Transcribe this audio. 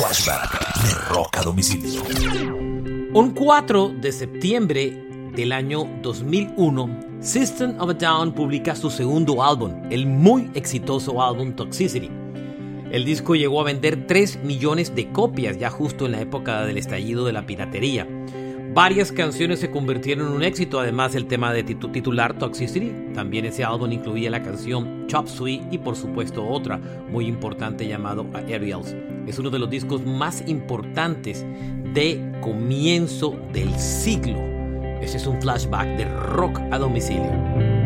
Flashback de Rock Domicilio. Un 4 de septiembre del año 2001, System of a Down publica su segundo álbum, el muy exitoso álbum Toxicity. El disco llegó a vender 3 millones de copias ya justo en la época del estallido de la piratería. Varias canciones se convirtieron en un éxito, además del tema de titular Toxicity. También ese álbum incluía la canción Chop Suey y por supuesto otra muy importante llamado Aerials. Es uno de los discos más importantes de comienzo del siglo. Ese es un flashback de rock a domicilio.